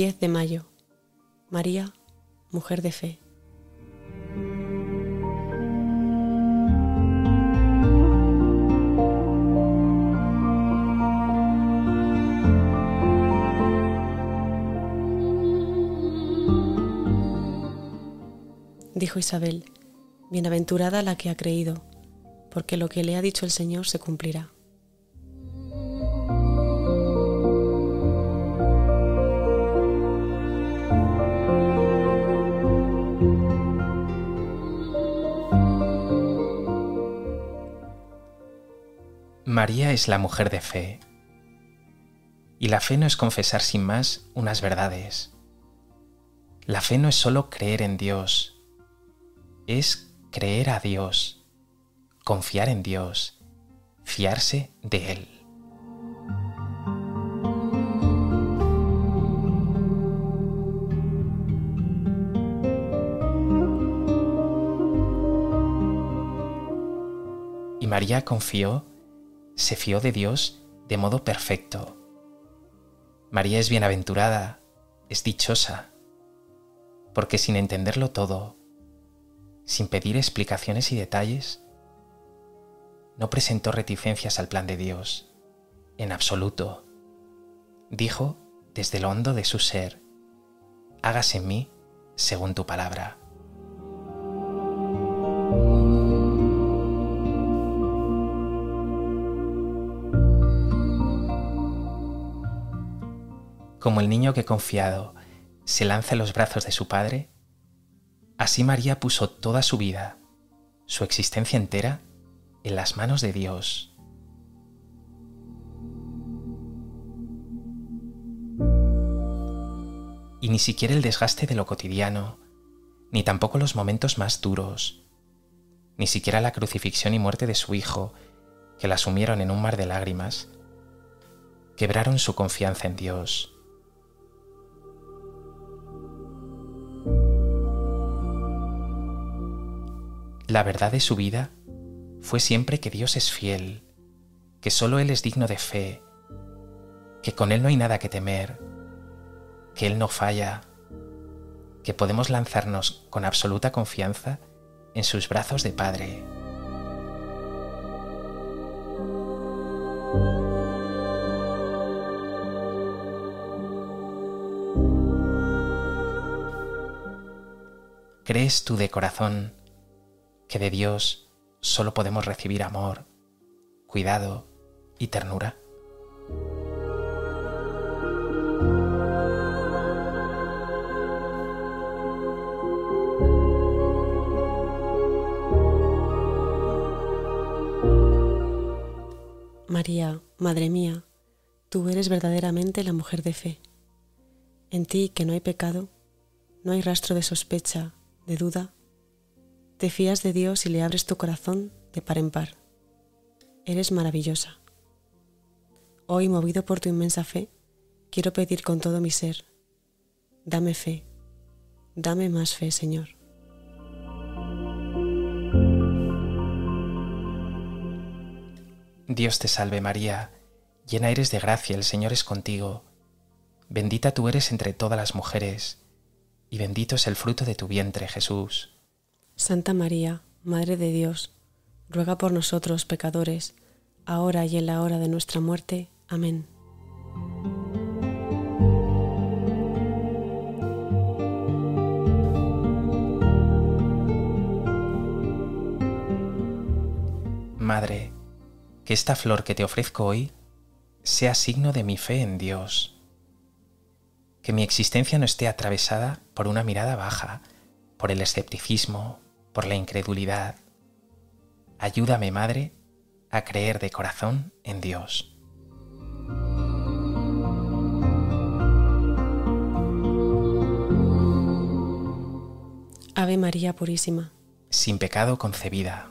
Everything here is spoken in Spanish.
10 de mayo. María, mujer de fe. Dijo Isabel, Bienaventurada la que ha creído, porque lo que le ha dicho el Señor se cumplirá. María es la mujer de fe. Y la fe no es confesar sin más unas verdades. La fe no es solo creer en Dios, es creer a Dios, confiar en Dios, fiarse de Él. Y María confió se fió de Dios de modo perfecto. María es bienaventurada, es dichosa, porque sin entenderlo todo, sin pedir explicaciones y detalles, no presentó reticencias al plan de Dios, en absoluto. Dijo desde lo hondo de su ser, hágase en mí según tu palabra. Como el niño que confiado se lanza en los brazos de su padre, así María puso toda su vida, su existencia entera, en las manos de Dios. Y ni siquiera el desgaste de lo cotidiano, ni tampoco los momentos más duros, ni siquiera la crucifixión y muerte de su hijo, que la sumieron en un mar de lágrimas, quebraron su confianza en Dios. La verdad de su vida fue siempre que Dios es fiel, que solo Él es digno de fe, que con Él no hay nada que temer, que Él no falla, que podemos lanzarnos con absoluta confianza en sus brazos de Padre. ¿Crees tú de corazón que de Dios solo podemos recibir amor, cuidado y ternura? María, Madre mía, tú eres verdaderamente la mujer de fe. En ti, que no hay pecado, no hay rastro de sospecha, de duda te fías de Dios y le abres tu corazón de par en par. Eres maravillosa. Hoy, movido por tu inmensa fe, quiero pedir con todo mi ser, dame fe, dame más fe, Señor. Dios te salve María, llena eres de gracia, el Señor es contigo. Bendita tú eres entre todas las mujeres, y bendito es el fruto de tu vientre, Jesús. Santa María, Madre de Dios, ruega por nosotros pecadores, ahora y en la hora de nuestra muerte. Amén. Madre, que esta flor que te ofrezco hoy sea signo de mi fe en Dios. Que mi existencia no esté atravesada por una mirada baja, por el escepticismo, por la incredulidad. Ayúdame, Madre, a creer de corazón en Dios. Ave María Purísima. Sin pecado concebida.